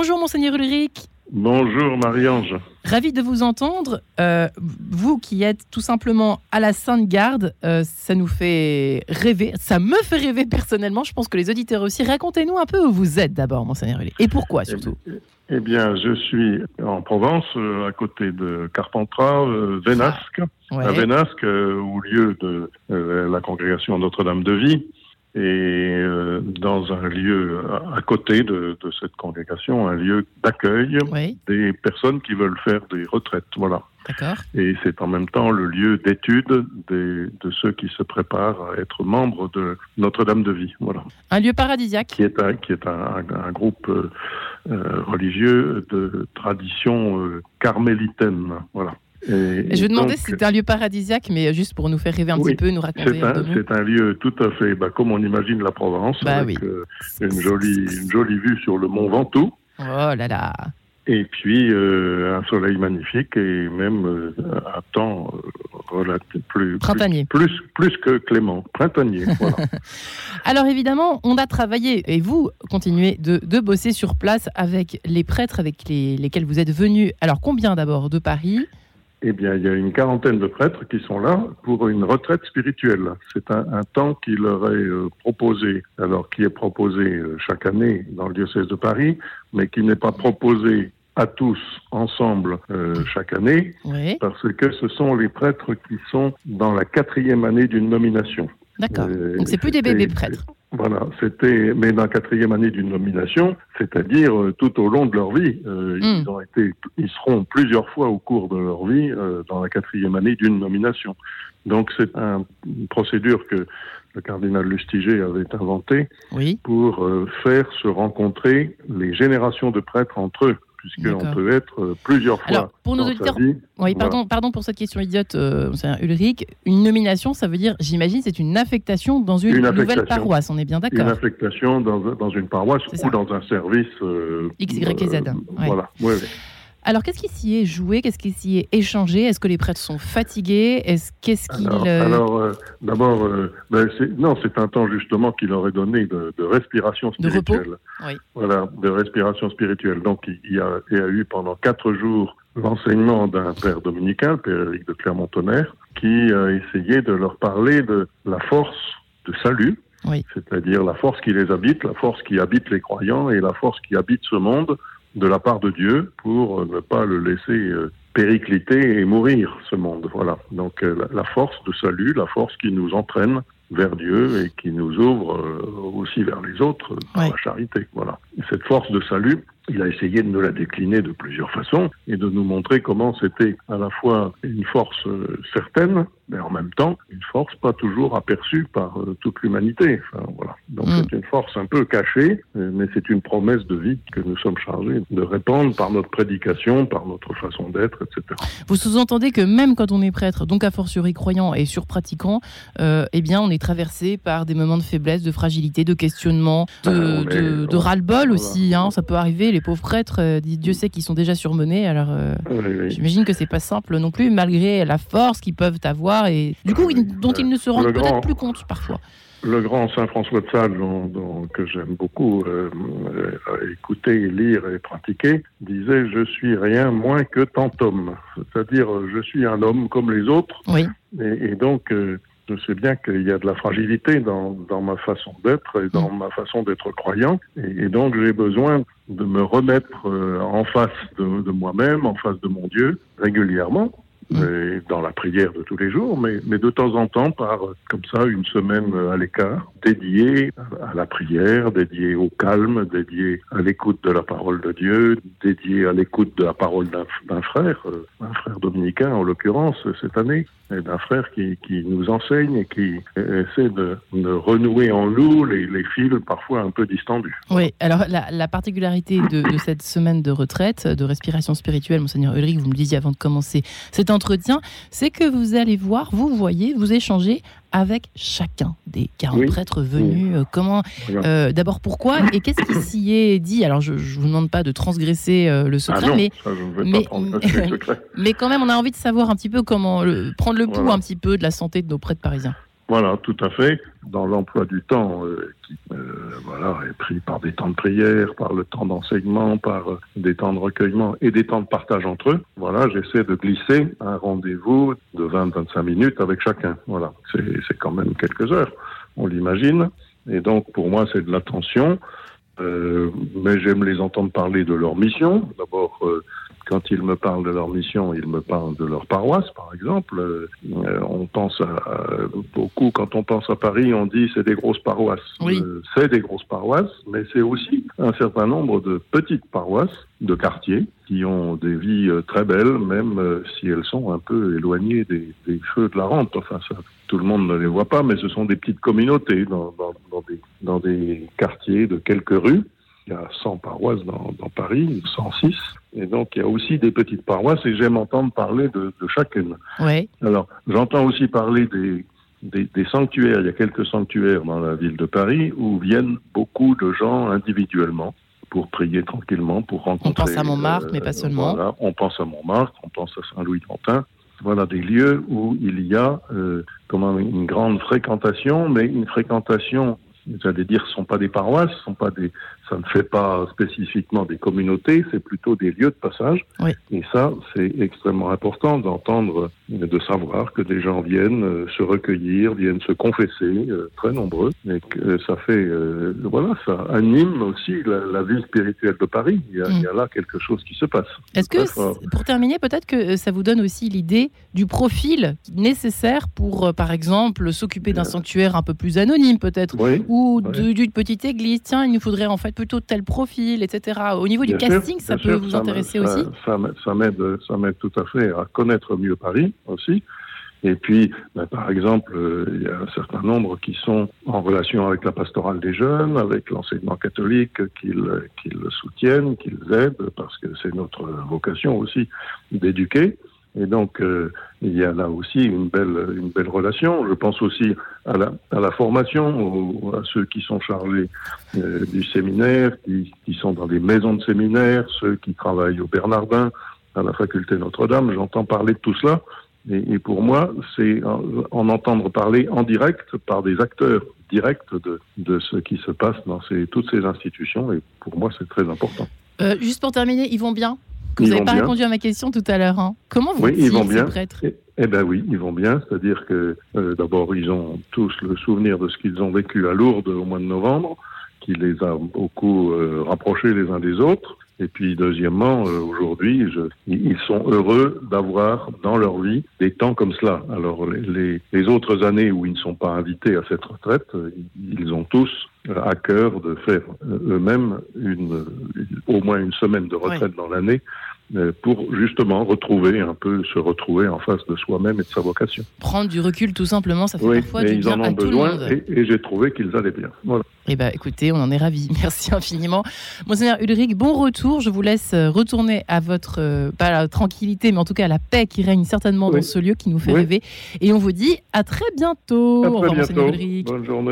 Bonjour Monseigneur Ulrich. Bonjour Marie-Ange. Ravi de vous entendre. Euh, vous qui êtes tout simplement à la Sainte Garde, euh, ça nous fait rêver. Ça me fait rêver personnellement. Je pense que les auditeurs aussi. Racontez-nous un peu où vous êtes d'abord, Monseigneur Ulrich. Et pourquoi surtout Eh bien, je suis en Provence, euh, à côté de Carpentras, Vénasque. Ouais. À Vénasque, au lieu de la congrégation Notre-Dame de Vie et euh, dans un lieu à côté de, de cette congrégation, un lieu d'accueil Oui, des personnes qui veulent faire des retraites. Voilà. d'accord. Et c'est en même temps le lieu d'étude de ceux qui se préparent à être membres de Notre-Dame de Vie. Voilà. Un lieu paradisiaque. Qui est un, qui est un, groupe euh, euh, religieux de tradition euh, carmélitaine. Voilà. Et, je demandais donc, si c'était un lieu paradisiaque, mais juste pour nous faire rêver un Oui, petit peu, nous raconter c'est un c'est un lieu tout à fait bah, comme on imagine la Provence, Bah avec oui. euh, une, jolie, une jolie vue sur le mont Ventoux, Oh là là. et puis euh, un soleil magnifique, et même euh, un temps relatif- plus, Printanier. plus, plus, plus que clément, printanier. voilà. Alors évidemment, on a travaillé et vous continuez de, de bosser sur place avec les prêtres avec les- lesquels vous êtes venus. Alors combien d'abord de Paris? Eh bien, il y a une quarantaine de prêtres qui sont là pour une retraite spirituelle. C'est un, un temps qui leur est euh, proposé, alors qui est proposé euh, chaque année dans le diocèse de Paris, mais qui n'est pas proposé à tous ensemble euh, chaque année, Oui, parce que ce sont les prêtres qui sont dans la quatrième année d'une nomination. d'accord. Donc c'est plus des bébés prêtres. Voilà, c'était, mais dans la quatrième année d'une nomination, c'est-à-dire euh, tout au long de leur vie. Euh, Mm. Ils ont été, ils seront plusieurs fois au cours de leur vie euh, dans la quatrième année d'une nomination. Donc c'est un- une procédure que le cardinal Lustiger avait inventée Oui, pour euh, faire se rencontrer les générations de prêtres entre eux, puisqu'on peut être euh, plusieurs fois Alors, pour nos dans auditeurs- sa vie. oui, Voilà. pardon, pardon pour cette question idiote, euh, Ulrich. Une nomination, ça veut dire, j'imagine, c'est une affectation dans une, Une nouvelle affectation. paroisse. On est bien Une d'accord. affectation dans, dans une paroisse ça. ou dans un service. euh, X, Y et Z, euh, ouais. Voilà. Ouais, ouais. Alors qu'est-ce qui s'y est joué? Qu'est-ce qui s'y est échangé? Est-ce que les prêtres sont fatigués? Est-ce qu'est-ce qu'ils Alors, euh, alors, euh, d'abord, euh, ben, non, c'est un temps justement qui leur est donné de, de respiration De repos? spirituelle. Oui. Voilà, de respiration spirituelle. Donc, il il y a, il y a eu pendant quatre jours l'enseignement d'un père dominical, Père Éric de Clermont-Tonnerre, qui a essayé de leur parler de la force de salut, Oui. c'est-à-dire la force qui les habite, la force qui habite les croyants et la force qui habite ce monde de la part de Dieu pour euh, ne pas le laisser euh, péricliter et mourir ce monde. Voilà. Donc euh, la, force de salut, la force qui nous entraîne vers Dieu et qui nous ouvre aussi vers les autres par la charité. Voilà. Et cette force de salut, il a essayé de nous la décliner de plusieurs façons et de nous montrer comment c'était à la fois une force euh, certaine, mais en même temps une force pas toujours aperçue par euh, toute l'humanité. Enfin, voilà. Donc Mm. c'est une force un peu cachée, euh, mais c'est une promesse de vie que nous sommes chargés de répandre par notre prédication, par notre façon d'être, etc. Vous sous-entendez que même quand on est prêtre, donc a fortiori croyant et surpratiquant, euh, eh bien, on est traversé par des moments de faiblesse, de fragilité, de questionnement, de, Ah, de, voilà. ras-le-bol aussi. Hein, ça peut arriver. Les pauvres prêtres, euh, Dieu sait qu'ils sont déjà surmenés. Alors, euh, Oui, oui. j'imagine que c'est pas simple non plus, malgré la force qu'ils peuvent avoir et du coup, ils- dont ils ne se rendent peut-être plus compte parfois. Le grand Saint François de Sales, dont- dont- que j'aime beaucoup euh, euh, écouter, lire et pratiquer, disait Je suis rien moins que tant homme. C'est-à-dire, je suis un homme comme les autres, Oui, et, et donc euh, je sais bien qu'il y a de la fragilité dans, dans ma façon d'être et dans ma façon d'être croyant, et, et donc j'ai besoin de me remettre euh, en face de, de moi-même, en face de mon Dieu, régulièrement. Mm. et dans la prière de tous les jours, mais, mais de temps en temps par comme ça une semaine à l'écart, dédiée à la prière, dédiée au calme, dédiée à l'écoute de la parole de Dieu, dédiée à l'écoute de la parole d'un frère, euh, un frère dominicain en l'occurrence cette année, et d'un frère qui, qui nous enseigne et qui essaie de, de renouer en nous les, les fils parfois un peu distendus. Oui, alors la, la particularité de, de cette semaine de retraite, de respiration spirituelle, Monseigneur Ulrich, vous me disiez avant de commencer cet entretien, c'est que vous allez voir, vous voyez, vous échangez avec chacun des 40 Oui. prêtres venus. euh, comment, euh, D'abord, pourquoi et qu'est-ce qui s'y est dit? Alors, je ne vous demande pas de transgresser euh, le Ah secret, non, mais, ça quand même, on a envie de savoir un petit peu comment le- prendre le pouls Voilà. un petit peu de la santé de nos prêtres parisiens. Voilà, tout à fait. Dans l'emploi du temps, euh, qui euh, voilà, est pris par des temps de prière, par le temps d'enseignement, par euh, des temps de recueillement et des temps de partage entre eux. Voilà, j'essaie de glisser un rendez-vous de 20-25 minutes avec chacun. Voilà, c'est quand même quelques heures, on l'imagine. Et donc, pour moi, c'est de l'attention. Euh, mais j'aime les entendre parler de leur mission. D'abord, quand ils me parlent de leur mission, ils me parlent de leur paroisse, par exemple. Euh, on pense à, beaucoup, quand on pense à Paris, on dit c'est des grosses paroisses. Oui. c'est des grosses paroisses, mais c'est aussi un certain nombre de petites paroisses, de quartiers, qui ont des vies très belles, même si elles sont un peu éloignées des, des feux de la rente. Enfin, ça, tout le monde ne les voit pas, mais ce sont des petites communautés dans, dans, dans, des, dans des, quartiers de quelques rues. Il y a 100 paroisses dans, dans, Paris, 106. Et donc, il y a aussi des petites paroisses et j'aime entendre parler de, de chacune. Oui. Alors, j'entends aussi parler des, des, des, sanctuaires. Il y a quelques sanctuaires dans la ville de Paris où viennent beaucoup de gens individuellement pour prier tranquillement, pour rencontrer. On pense à Montmartre, euh, mais pas seulement. Voilà, on pense à Montmartre, on pense à Saint-Louis-Quentin voilà des lieux où il y a euh, comment une grande fréquentation, mais une fréquentation, j'allais dire, ce sont pas des paroisses, ce sont pas des, ça ne fait pas spécifiquement des communautés, c'est plutôt des lieux de passage. Oui. Et ça, c'est extrêmement important d'entendre, de savoir que des gens viennent euh, se recueillir, viennent se confesser, euh, très nombreux, et que ça fait, euh, voilà, ça anime aussi la, la, vie spirituelle de Paris. Il y, a, mm. il y, a, là quelque chose qui se passe. Est-ce que, pour terminer, peut-être que ça vous donne aussi l'idée du profil nécessaire pour, par exemple, s'occuper d'un sanctuaire un peu plus anonyme, peut-être, oui, ou d'une petite église. Tiens, il nous faudrait en fait plutôt tel profil, etc. Au niveau du bien casting, sûr, ça peut sûr, vous ça intéresser aussi Ça, ça m'aide, tout à fait à connaître mieux Paris aussi. Et puis, ben, par exemple, euh, il y a un certain nombre qui sont en relation avec la pastorale des jeunes, avec l'enseignement catholique, qu'ils qu le soutiennent, qu'ils aident, parce que c'est notre vocation aussi d'éduquer. Et donc, euh, il y a là aussi une belle, une belle relation. Je pense aussi à la, formation, à ceux qui sont chargés euh, du séminaire, qui, sont dans des maisons de séminaire, ceux qui travaillent au Bernardin, à la faculté Notre-Dame. J'entends parler de tout cela. Et, pour moi, c'est en, en, entendre parler en direct par des acteurs directs de, de ce qui se passe dans ces, toutes ces institutions. Et pour moi, c'est très important. Euh, juste pour terminer, ils vont bien? Vous n'avez pas bien. répondu à ma question tout à l'heure. Hein. Comment vous oui, ils vont ces bien. prêtres eh, eh ben oui, ils vont bien. C'est-à-dire que euh, d'abord, ils ont tous le souvenir de ce qu'ils ont vécu à Lourdes au mois de novembre, qui les a beaucoup euh, rapprochés les uns des autres. Et puis, deuxièmement, euh, aujourd'hui, ils sont heureux d'avoir dans leur vie des temps comme cela. Alors, les, les, les, autres années où ils ne sont pas invités à cette retraite, ils ont tous à cœur de faire eux-mêmes une, une, au moins une semaine de retraite dans l'année pour justement retrouver un peu, se retrouver en face de soi-même et de sa vocation. Prendre du recul, tout simplement, ça fait Oui, parfois du ils bien en à ont tout le besoin monde. et, et j'ai trouvé qu'ils allaient bien. Voilà. Eh ben, écoutez, on en est ravis. Merci infiniment. Monseigneur Ulrich, bon retour. Je vous laisse euh, retourner à votre, euh, pas la tranquillité, mais en tout cas à la paix qui règne certainement Oui. dans ce lieu qui nous fait Oui. rêver. Et on vous dit à très bientôt. À Au très revoir, Monseigneur bientôt. Ulrich. Bonne journée.